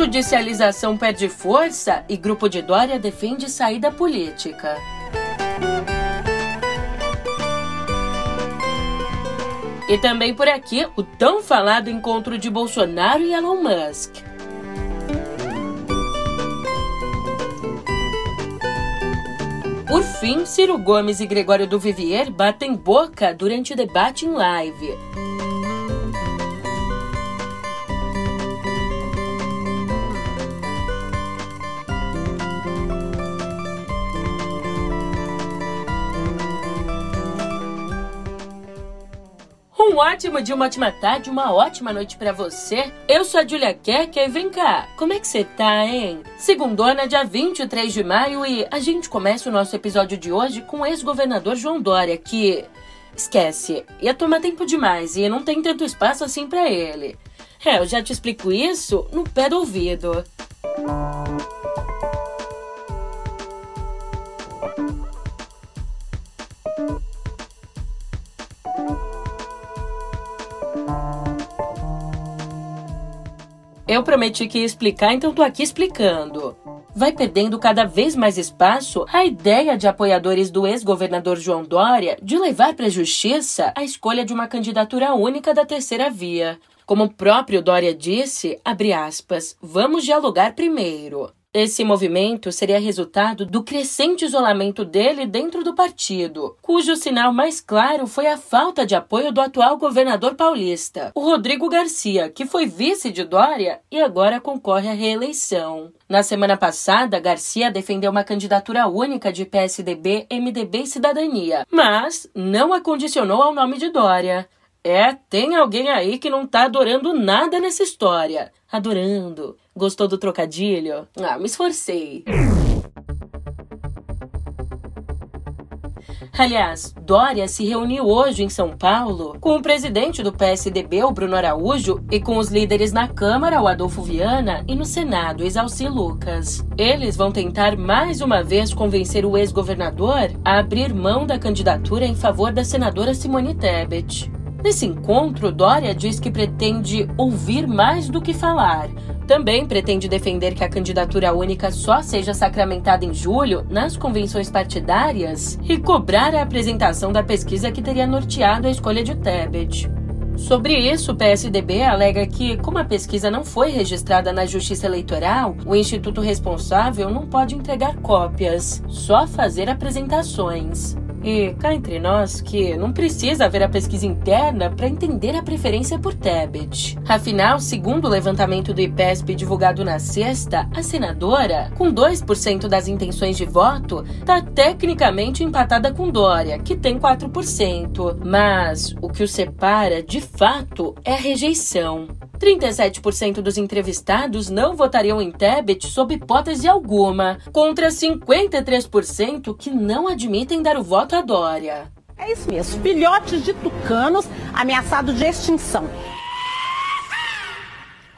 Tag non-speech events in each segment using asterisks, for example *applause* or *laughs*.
Judicialização perde força e grupo de Dória defende saída política. E também por aqui o tão falado encontro de Bolsonaro e Elon Musk. Por fim, Ciro Gomes e Gregório do Vivier batem boca durante debate em live. Um ótimo dia, uma ótima tarde, uma ótima noite para você. Eu sou a Julia Kerker e vem cá, como é que você tá, hein? Segundona, dia 23 de maio e a gente começa o nosso episódio de hoje com o ex-governador João Dória, que... Esquece, ia tomar tempo demais e não tem tanto espaço assim para ele. É, eu já te explico isso no pé do ouvido. Eu prometi que ia explicar, então tô aqui explicando. Vai perdendo cada vez mais espaço a ideia de apoiadores do ex-governador João Dória de levar para a justiça a escolha de uma candidatura única da terceira via. Como o próprio Dória disse, aspas, vamos dialogar primeiro. Esse movimento seria resultado do crescente isolamento dele dentro do partido, cujo sinal mais claro foi a falta de apoio do atual governador paulista, o Rodrigo Garcia, que foi vice de Dória e agora concorre à reeleição. Na semana passada, Garcia defendeu uma candidatura única de PSDB, MDB e Cidadania, mas não a condicionou ao nome de Dória. É, tem alguém aí que não tá adorando nada nessa história. Adorando. Gostou do trocadilho? Ah, me esforcei. Aliás, Dória se reuniu hoje em São Paulo com o presidente do PSDB, o Bruno Araújo, e com os líderes na Câmara, o Adolfo Viana, e no Senado, Exalci Lucas. Eles vão tentar mais uma vez convencer o ex-governador a abrir mão da candidatura em favor da senadora Simone Tebet. Nesse encontro, Dória diz que pretende ouvir mais do que falar. Também pretende defender que a candidatura única só seja sacramentada em julho nas convenções partidárias e cobrar a apresentação da pesquisa que teria norteado a escolha de Tebet. Sobre isso, o PSDB alega que, como a pesquisa não foi registrada na Justiça Eleitoral, o instituto responsável não pode entregar cópias, só fazer apresentações. E cá entre nós que não precisa haver a pesquisa interna para entender a preferência por Tebet. Afinal, segundo o levantamento do IPESP divulgado na sexta, a senadora, com 2% das intenções de voto, está tecnicamente empatada com Dória, que tem 4%. Mas o que o separa, de fato, é a rejeição. 37% dos entrevistados não votariam em Tebet sob hipótese alguma, contra 53% que não admitem dar o voto Dória. É isso mesmo, filhotes de tucanos ameaçados de extinção.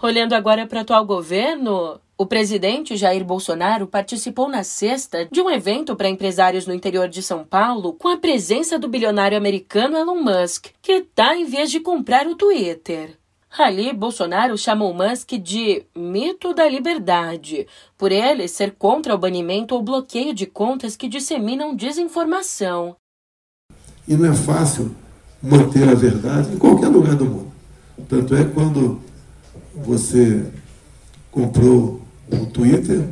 Olhando agora para o atual governo, o presidente Jair Bolsonaro participou na sexta de um evento para empresários no interior de São Paulo com a presença do bilionário americano Elon Musk, que está em vez de comprar o Twitter. Ali, Bolsonaro chamou Musk de mito da liberdade, por ele ser contra o banimento ou bloqueio de contas que disseminam desinformação. E não é fácil manter a verdade em qualquer lugar do mundo. Tanto é quando você comprou o Twitter,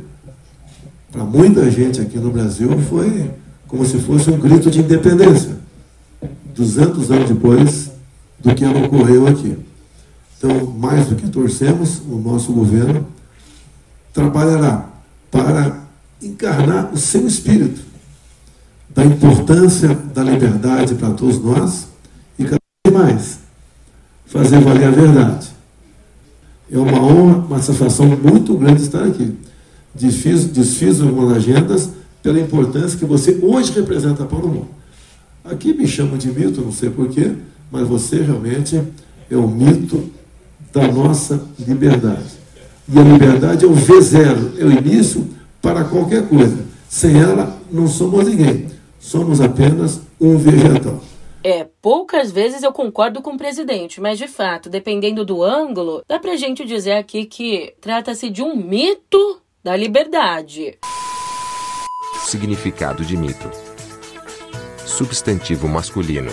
para muita gente aqui no Brasil foi como se fosse um grito de independência, 200 anos depois do que ocorreu aqui. Então, mais do que torcemos, o nosso governo trabalhará para encarnar o seu espírito da importância da liberdade para todos nós e cada vez mais fazer valer a verdade. É uma honra, uma satisfação muito grande estar aqui. Desfiz, desfiz algumas agendas pela importância que você hoje representa para o mundo. Aqui me chamam de mito, não sei porquê, mas você realmente é um mito da nossa liberdade. E a liberdade é o V0, é o início para qualquer coisa. Sem ela, não somos ninguém. Somos apenas um vegetal. É, poucas vezes eu concordo com o presidente, mas de fato, dependendo do ângulo, dá pra gente dizer aqui que trata-se de um mito da liberdade. Significado de mito: Substantivo masculino.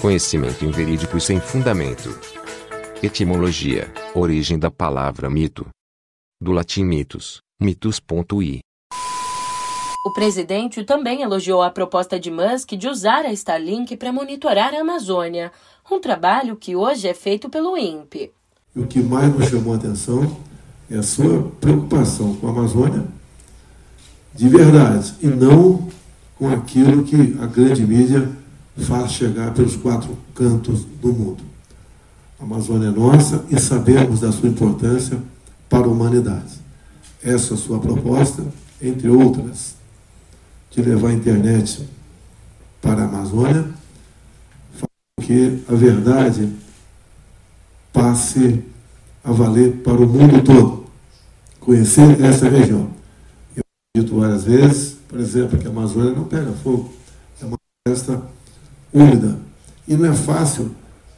Conhecimento inverídico e sem fundamento. Etimologia: Origem da palavra mito. Do latim mitos, mitos.i. O presidente também elogiou a proposta de Musk de usar a Starlink para monitorar a Amazônia, um trabalho que hoje é feito pelo INPE. O que mais nos chamou a atenção é a sua preocupação com a Amazônia de verdade e não com aquilo que a grande mídia faz chegar pelos quatro cantos do mundo. A Amazônia é nossa e sabemos da sua importância para a humanidade. Essa sua proposta, entre outras, de levar a internet para a Amazônia, faz que a verdade passe a valer para o mundo todo. Conhecer essa região. Eu dito várias vezes, por exemplo, que a Amazônia não pega fogo. É uma floresta úmida. E não é fácil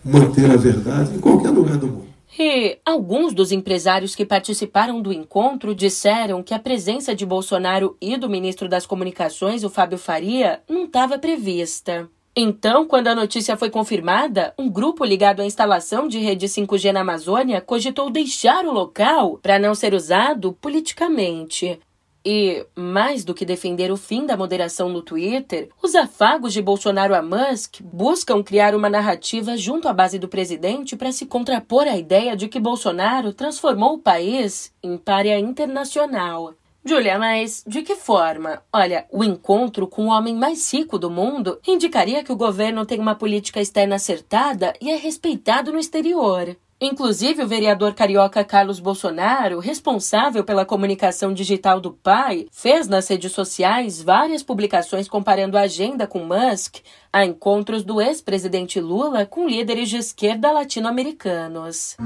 manter a verdade em qualquer lugar do mundo. E alguns dos empresários que participaram do encontro disseram que a presença de Bolsonaro e do ministro das Comunicações, o Fábio Faria, não estava prevista. Então, quando a notícia foi confirmada, um grupo ligado à instalação de rede 5G na Amazônia cogitou deixar o local para não ser usado politicamente. E, mais do que defender o fim da moderação no Twitter, os afagos de Bolsonaro a Musk buscam criar uma narrativa junto à base do presidente para se contrapor à ideia de que Bolsonaro transformou o país em párea internacional. Julia, mas de que forma? Olha, o encontro com o homem mais rico do mundo indicaria que o governo tem uma política externa acertada e é respeitado no exterior. Inclusive, o vereador carioca Carlos Bolsonaro, responsável pela comunicação digital do pai, fez nas redes sociais várias publicações comparando a agenda com Musk a encontros do ex-presidente Lula com líderes de esquerda latino-americanos.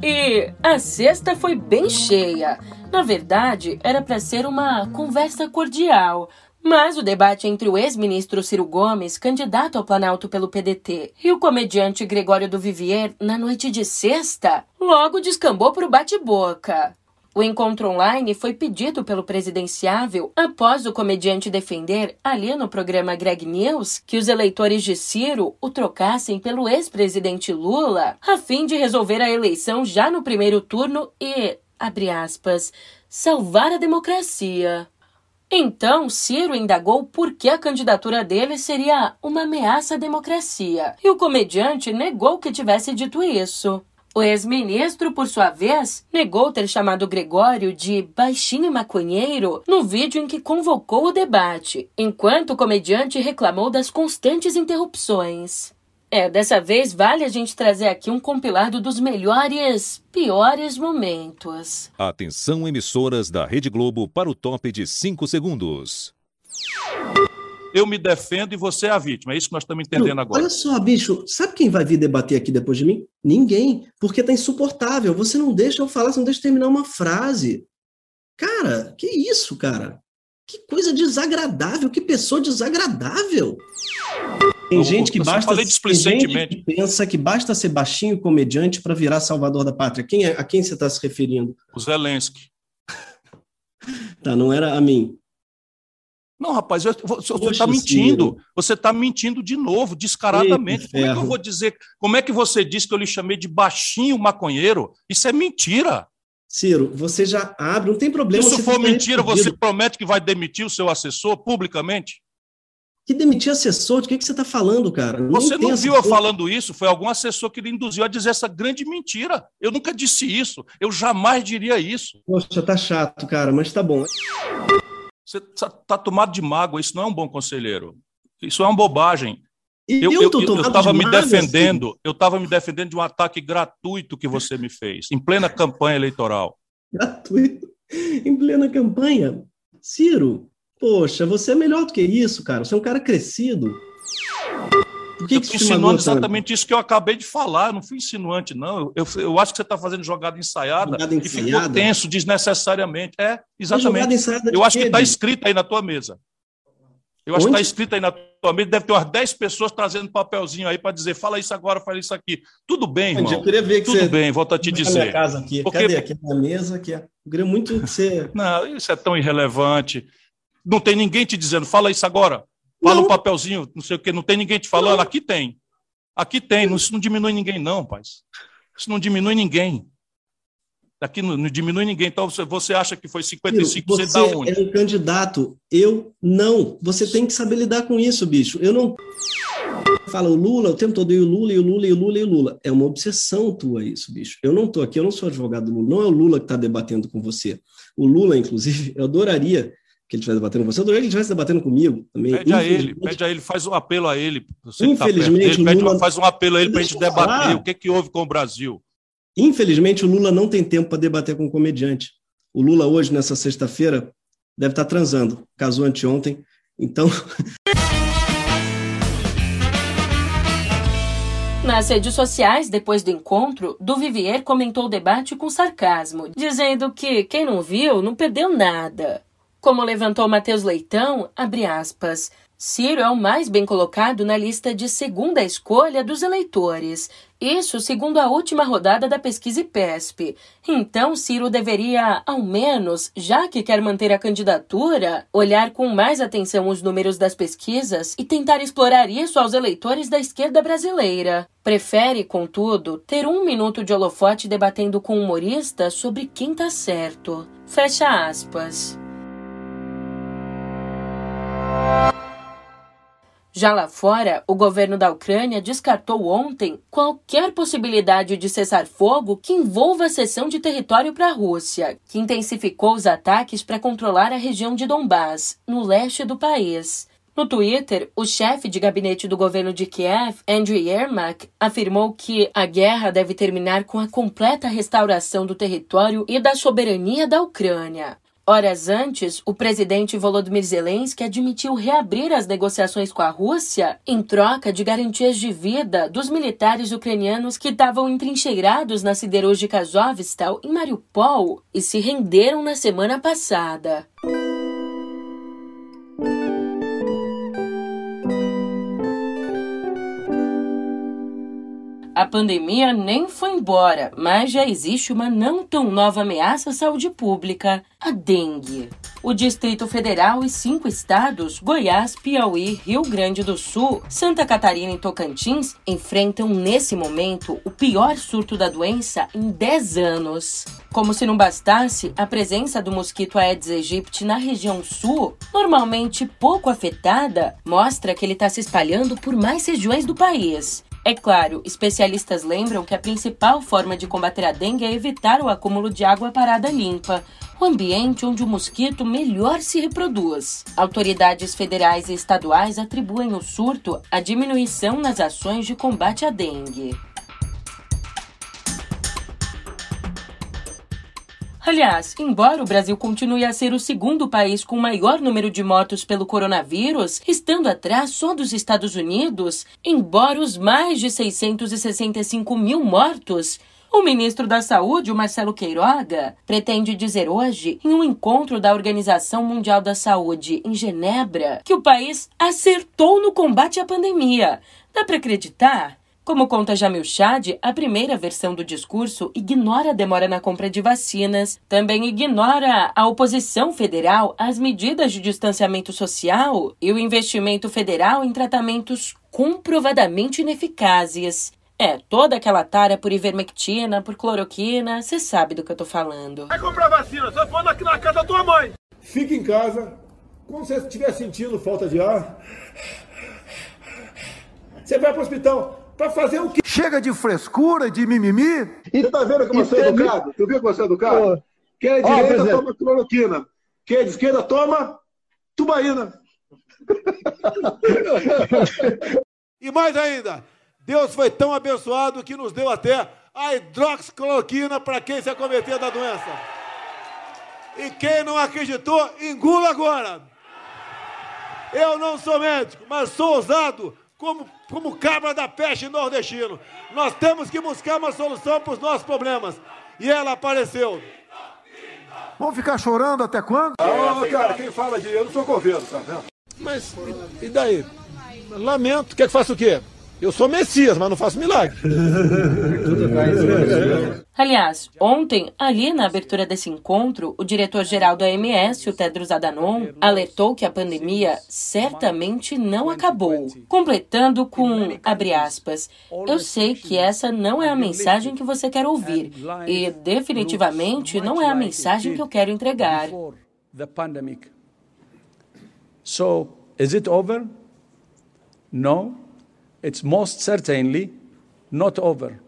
E a sexta foi bem cheia. Na verdade, era para ser uma conversa cordial mas o debate entre o ex-ministro Ciro Gomes, candidato ao Planalto pelo PDT, e o comediante Gregório do Vivier, na noite de sexta, logo descambou para o bate-boca. O encontro online foi pedido pelo presidenciável após o comediante defender, ali no programa Greg News, que os eleitores de Ciro o trocassem pelo ex-presidente Lula, a fim de resolver a eleição já no primeiro turno e, abre aspas, salvar a democracia. Então, Ciro indagou por que a candidatura dele seria uma ameaça à democracia, e o comediante negou que tivesse dito isso. O ex-ministro, por sua vez, negou ter chamado Gregório de baixinho maconheiro no vídeo em que convocou o debate, enquanto o comediante reclamou das constantes interrupções. É, dessa vez vale a gente trazer aqui um compilado dos melhores, piores momentos. Atenção, emissoras da Rede Globo, para o top de 5 segundos. Eu me defendo e você é a vítima. É isso que nós estamos entendendo agora. Olha só, bicho, sabe quem vai vir debater aqui depois de mim? Ninguém, porque tá insuportável. Você não deixa eu falar, você não deixa eu terminar uma frase. Cara, que isso, cara? Que coisa desagradável, que pessoa desagradável. Tem Eu- gente que basta falei displicentemente. que pensa que basta ser baixinho comediante para virar salvador da pátria. Quem é- a quem você está se referindo? O Zelensky. *laughs* Tá, não era a mim. Não, rapaz, eu- você está mentindo. Ciro. Você está mentindo de novo, descaradamente. Eita, Como é que eu vou dizer? Como é que você disse que eu lhe chamei de baixinho maconheiro? Isso é mentira. Ciro, você já abre, não tem problema. Se isso for mentira, você promete que vai demitir o seu assessor publicamente? Que demitir assessor? De que, que você está falando, cara? Nem Você não viu eu falando isso? Foi algum assessor que lhe induziu a dizer essa grande mentira. Eu nunca disse isso. Eu jamais diria isso. Poxa, tá chato, cara, mas tá bom. Você está tomado de mágoa. Isso não é um bom conselheiro. Isso é uma bobagem. Eu estava me defendendo. Eu estava me defendendo de um ataque gratuito que você me fez em plena campanha eleitoral. assim, gratuito, em plena campanha. Ciro, poxa, você é melhor do que isso, cara. Você é um cara crescido. Por que eu que estou insinuando exatamente isso que eu acabei de falar. Eu não fui insinuante, não. Eu, eu, acho que você está fazendo jogada ensaiada Jogada e ficou ensaiada? tenso desnecessariamente. É, exatamente. ensaiada Eu acho que está escrito aí na tua mesa. Eu acho que Onde? está escrito aí na tua mesa. Deve ter umas 10 pessoas trazendo papelzinho aí para dizer: fala isso agora, fala isso aqui. Tudo bem, irmão. Eu queria ver que Tudo você. bem, volto a te Vai dizer. minha casa aqui. Porque- Cadê? Aqui na mesa. Aqui. Eu queria muito que você. *laughs* Não, isso é tão irrelevante. Não tem ninguém te dizendo, fala isso agora. Fala Não. o papelzinho, não sei o quê. Não tem ninguém te falando. Aqui tem. Aqui tem. Não- Isso não diminui ninguém, não, pai. Isso não diminui ninguém. Aqui não, não diminui ninguém. Então você, você acha que foi 55% Filho, da onde? Você é um candidato. Eu não. Você tem que saber lidar com isso, bicho. Eu não. Fala o Lula o tempo todo, e o Lula, e o Lula, e o Lula, e o Lula. É uma obsessão tua isso, bicho. Eu não tô aqui, eu não sou advogado do Lula. Não é o Lula que está debatendo com você. O Lula, inclusive, eu adoraria que ele estivesse debatendo com você. Eu adoraria que ele estivesse debatendo comigo também. Pede a ele, pede a ele, faz um apelo a ele. Tá Infelizmente, dele, o pede Lula- faz um apelo a ele para a gente eu falar. debater o que, que houve com o Brasil. Infelizmente, o Lula não tem tempo para debater com um comediante. O Lula, hoje, nessa sexta-feira, deve estar transando. Casou anteontem. Então, *laughs* Nas redes sociais, depois do encontro, Duvivier comentou o debate com sarcasmo, dizendo que quem não viu não perdeu nada. Como levantou Matheus Leitão, abre aspas, Ciro é o mais bem colocado na lista de segunda escolha dos eleitores. Isso segundo a última rodada da pesquisa IPESP. Então, Ciro deveria, ao menos, já que quer manter a candidatura, olhar com mais atenção os números das pesquisas e tentar explorar isso aos eleitores da esquerda brasileira. Prefere, contudo, ter um minuto de holofote debatendo com um humorista sobre quem tá certo. Fecha aspas. Já lá fora, o governo da Ucrânia descartou ontem qualquer possibilidade de cessar fogo que envolva a cessão de território para a Rússia, que intensificou os ataques para controlar a região de Donbás, no leste do país. No Twitter, o chefe de gabinete do governo de Kiev, Andriy Yermak, afirmou que a guerra deve terminar com a completa restauração do território e da soberania da Ucrânia. Horas antes, o presidente Volodymyr Zelensky admitiu reabrir as negociações com a Rússia em troca de garantias de vida dos militares ucranianos que estavam entrincheirados na siderúrgica Azovstal em Mariupol e se renderam na semana passada. A pandemia nem foi embora, mas já existe uma não tão nova ameaça à saúde pública, a dengue. O Distrito Federal e cinco estados, Goiás, Piauí, Rio Grande do Sul, Santa Catarina e Tocantins, enfrentam nesse momento o pior surto da doença em 10 anos. Como se não bastasse, a presença do mosquito Aedes aegypti na região sul, normalmente pouco afetada, mostra que ele está se espalhando por mais regiões do país. É claro, especialistas lembram que a principal forma de combater a dengue é evitar o acúmulo de água parada limpa, o ambiente onde o mosquito melhor se reproduz. Autoridades federais e estaduais atribuem o surto à diminuição nas ações de combate à dengue. Aliás, embora o Brasil continue a ser o segundo país com maior número de mortos pelo coronavírus, estando atrás só dos Estados Unidos, embora os mais de 665 mil mortos, o ministro da Saúde, o Marcelo Queiroga, pretende dizer hoje, em um encontro da Organização Mundial da Saúde em Genebra, que o país acertou no combate à pandemia. Dá para acreditar? Como conta Jamil Chad, a primeira versão do discurso ignora a demora na compra de vacinas, também ignora a oposição federal às medidas de distanciamento social e o investimento federal em tratamentos comprovadamente ineficazes. É, toda aquela tara por ivermectina, por cloroquina, você sabe do que eu tô falando. Vai comprar vacina, só for aqui na casa da tua mãe. Fique em casa. Quando você estiver sentindo falta de ar, você vai para o hospital. Para fazer o quê? Chega de frescura, de mimimi. Você tá vendo que você é educado? Tu viu que você é educado? Quem é direita presidente. toma cloroquina. Quem é de esquerda toma tubaína. E mais ainda, Deus foi tão abençoado que nos deu até a hidroxicloroquina para quem se acometer da doença. E quem não acreditou, engula agora. Eu não sou médico, mas sou ousado como, como cabra da peste nordestino. Nós temos que buscar uma solução para os nossos problemas. E ela apareceu. Vamos ficar chorando até quando? Ah, cara, quem fala de eu não sou governo, tá vendo? Mas e daí? Lamento. Quer que faça o quê? Eu sou Messias, mas não faço milagre. *laughs* Aliás, ontem, ali na abertura desse encontro, o diretor-geral da OMS, o Tedros Adhanom, alertou que a pandemia certamente não acabou, completando com, abre aspas, eu sei que essa não é a mensagem que você quer ouvir e definitivamente não é a mensagem que eu quero entregar. So, is it over? No. It's most certainly not over.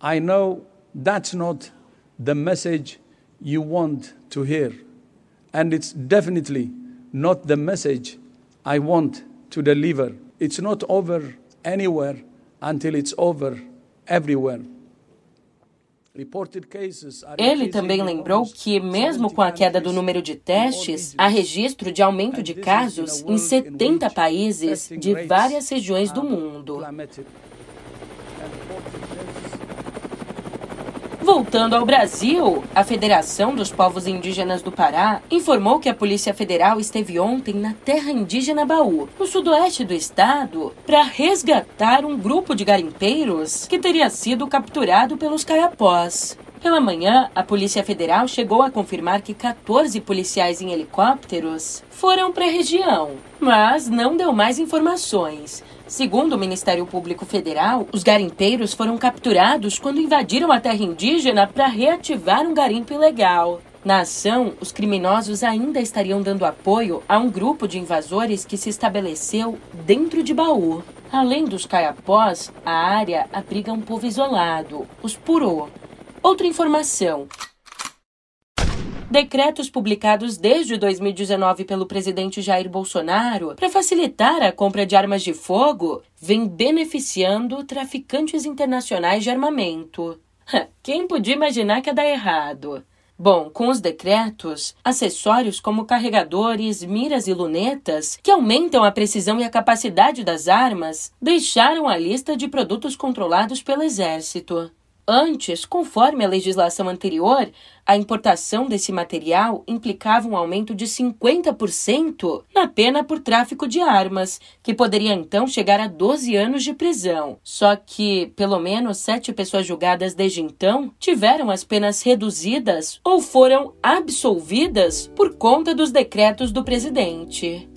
I know that's not the message you want to hear, and it's definitely not the message I want to deliver. It's not over anywhere until it's over everywhere. Ele também lembrou que, mesmo com a queda do número de testes, há registro de aumento de casos em 70 países de várias regiões do mundo. Voltando ao Brasil, a Federação dos Povos Indígenas do Pará informou que a Polícia Federal esteve ontem na terra indígena Baú, no sudoeste do estado, para resgatar um grupo de garimpeiros que teria sido capturado pelos caiapós. Pela manhã, a Polícia Federal chegou a confirmar que 14 policiais em helicópteros foram para a região, mas não deu mais informações. Segundo o Ministério Público Federal, os garimpeiros foram capturados quando invadiram a terra indígena para reativar um garimpo ilegal. Na ação, os criminosos ainda estariam dando apoio a um grupo de invasores que se estabeleceu dentro de Baú. Além dos caiapós, a área abriga um povo isolado, os Purô. Outra informação: decretos publicados desde 2019 pelo presidente Jair Bolsonaro para facilitar a compra de armas de fogo vêm beneficiando traficantes internacionais de armamento. Quem podia imaginar que ia dar errado? Bom, com os decretos, acessórios como carregadores, miras e lunetas, que aumentam a precisão e a capacidade das armas, deixaram a lista de produtos controlados pelo Exército. Antes, conforme a legislação anterior, a importação desse material implicava um aumento de 50% na pena por tráfico de armas, que poderia então chegar a 12 anos de prisão. Só que, pelo menos sete pessoas julgadas desde então tiveram as penas reduzidas ou foram absolvidas por conta dos decretos do presidente.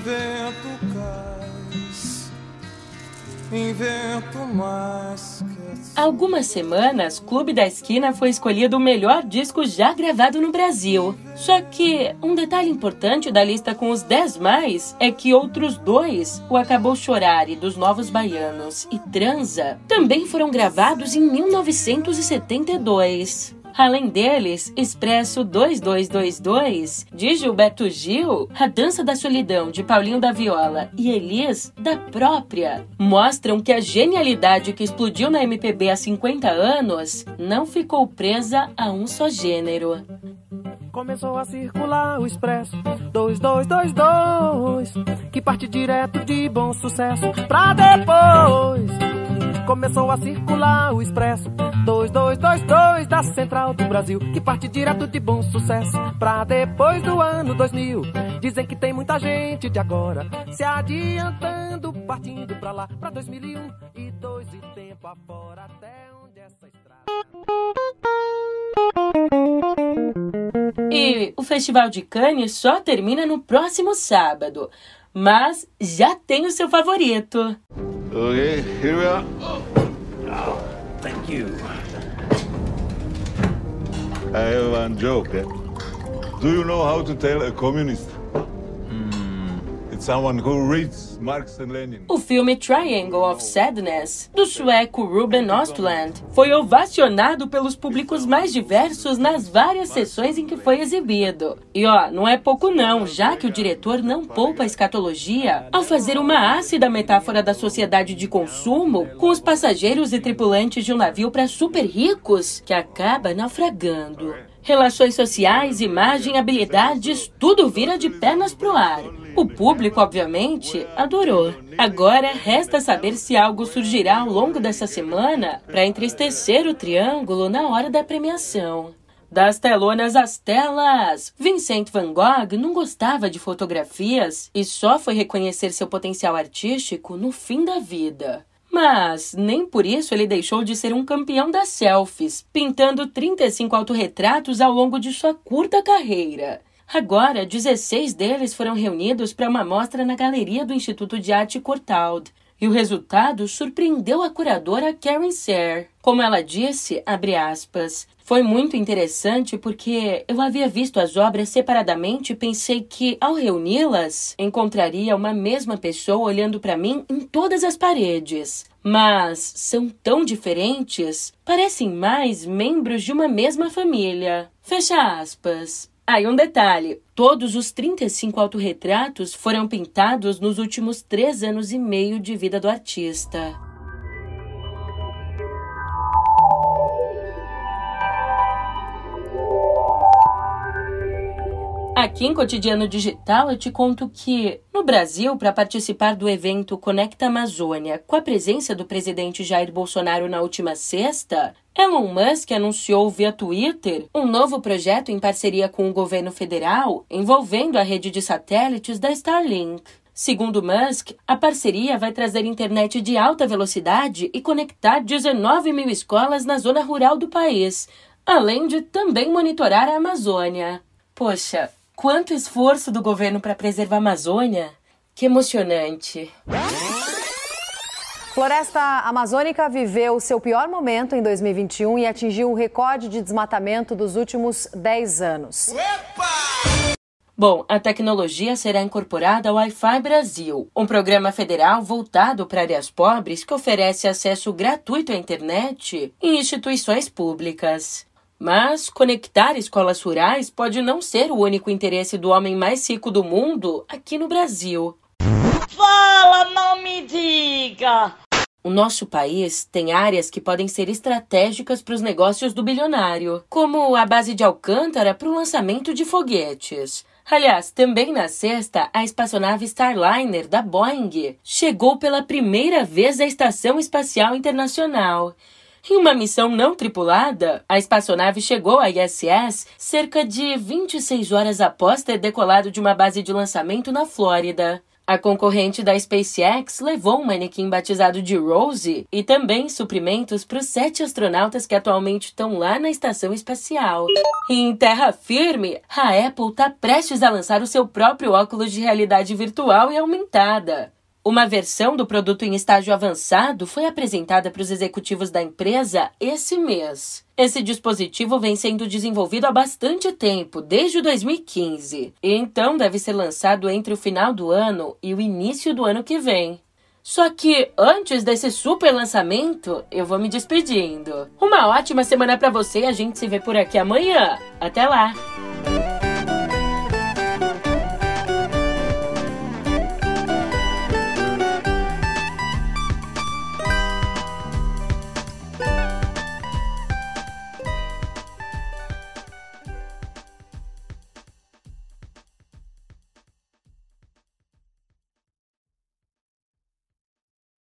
Invento cais, invento mais. Algumas semanas, Clube da Esquina foi escolhido o melhor disco já gravado no Brasil. Só que um detalhe importante da lista com os 10 mais é que outros dois, o Acabou Chorar e dos Novos Baianos e Transa, também foram gravados em 1972. Além deles, Expresso 2222, de Gilberto Gil, A Dança da Solidão, de Paulinho da Viola e Elis, da própria, mostram que a genialidade que explodiu na MPB há 50 anos não ficou presa a um só gênero. Começou a circular o Expresso 2222, que parte direto de bom sucesso pra depois começou a circular o expresso 2222 da Central do Brasil, que parte direto de bom sucesso pra depois do ano 2000. Dizem que tem muita gente de agora se adiantando, partindo pra lá, pra 2001 e dois e tempo afora até onde essa estrada. E o Festival de Cannes só termina no próximo sábado mas já tem o seu favorito. Okay, here we are. Oh, thank you. I have one joke. Eh? Do you know how to tell a communist? O filme Triangle of Sadness, do sueco Ruben Östlund, foi ovacionado pelos públicos mais diversos nas várias sessões em que foi exibido. E ó, não é pouco não, já que o diretor não poupa a escatologia ao fazer uma ácida metáfora da sociedade de consumo com os passageiros e tripulantes de um navio para super ricos que acaba naufragando. Relações sociais, imagem, habilidades, tudo vira de pernas pro ar. O público, obviamente, adorou. Agora resta saber se algo surgirá ao longo dessa semana para entristecer o triângulo na hora da premiação. Das telonas às telas! Vincent van Gogh não gostava de fotografias e só foi reconhecer seu potencial artístico no fim da vida. Mas nem por isso ele deixou de ser um campeão das selfies, pintando 35 autorretratos ao longo de sua curta carreira. Agora, 16 deles foram reunidos para uma mostra na galeria do Instituto de Arte Courtauld. E o resultado surpreendeu a curadora Karen Serre. Como ela disse, aspas, foi muito interessante porque eu havia visto as obras separadamente e pensei que, ao reuni-las, encontraria uma mesma pessoa olhando para mim em todas as paredes. Mas são tão diferentes, parecem mais membros de uma mesma família. Fecha aspas. Ah, e um detalhe: todos os 35 autorretratos foram pintados nos últimos três anos e meio de vida do artista. Aqui em Cotidiano Digital eu te conto que, no Brasil, para participar do evento Conecta Amazônia, com a presença do presidente Jair Bolsonaro na última sexta, Elon Musk anunciou via Twitter um novo projeto em parceria com o governo federal envolvendo a rede de satélites da Starlink. Segundo Musk, a parceria vai trazer internet de alta velocidade e conectar 19 mil escolas na zona rural do país, além de também monitorar a Amazônia. Poxa, Quanto esforço do governo para preservar a Amazônia? Que emocionante. Floresta Amazônica viveu seu pior momento em 2021 e atingiu o recorde de desmatamento dos últimos 10 anos. Bom, a tecnologia será incorporada ao Wi-Fi Brasil, um programa federal voltado para áreas pobres que oferece acesso gratuito à internet em instituições públicas. Mas conectar escolas rurais pode não ser o único interesse do homem mais rico do mundo aqui no Brasil. Fala, não me diga! O nosso país tem áreas que podem ser estratégicas para os negócios do bilionário, como a base de Alcântara para o lançamento de foguetes. Aliás, também na sexta, a espaçonave Starliner da Boeing chegou pela primeira vez à Estação Espacial Internacional. Em uma missão não tripulada, a espaçonave chegou à ISS cerca de 26 horas após ter decolado de uma base de lançamento na Flórida. A concorrente da SpaceX levou um manequim batizado de Rose e também suprimentos para os sete astronautas que atualmente estão lá na estação espacial. E em terra firme, a Apple está prestes a lançar o seu próprio óculos de realidade virtual e aumentada. Uma versão do produto em estágio avançado foi apresentada para os executivos da empresa esse mês. Esse dispositivo vem sendo desenvolvido há bastante tempo, desde 2015, e então deve ser lançado entre o final do ano e o início do ano que vem. Só que antes desse super lançamento, eu vou me despedindo. Uma ótima semana para você e a gente se vê por aqui amanhã. Até lá!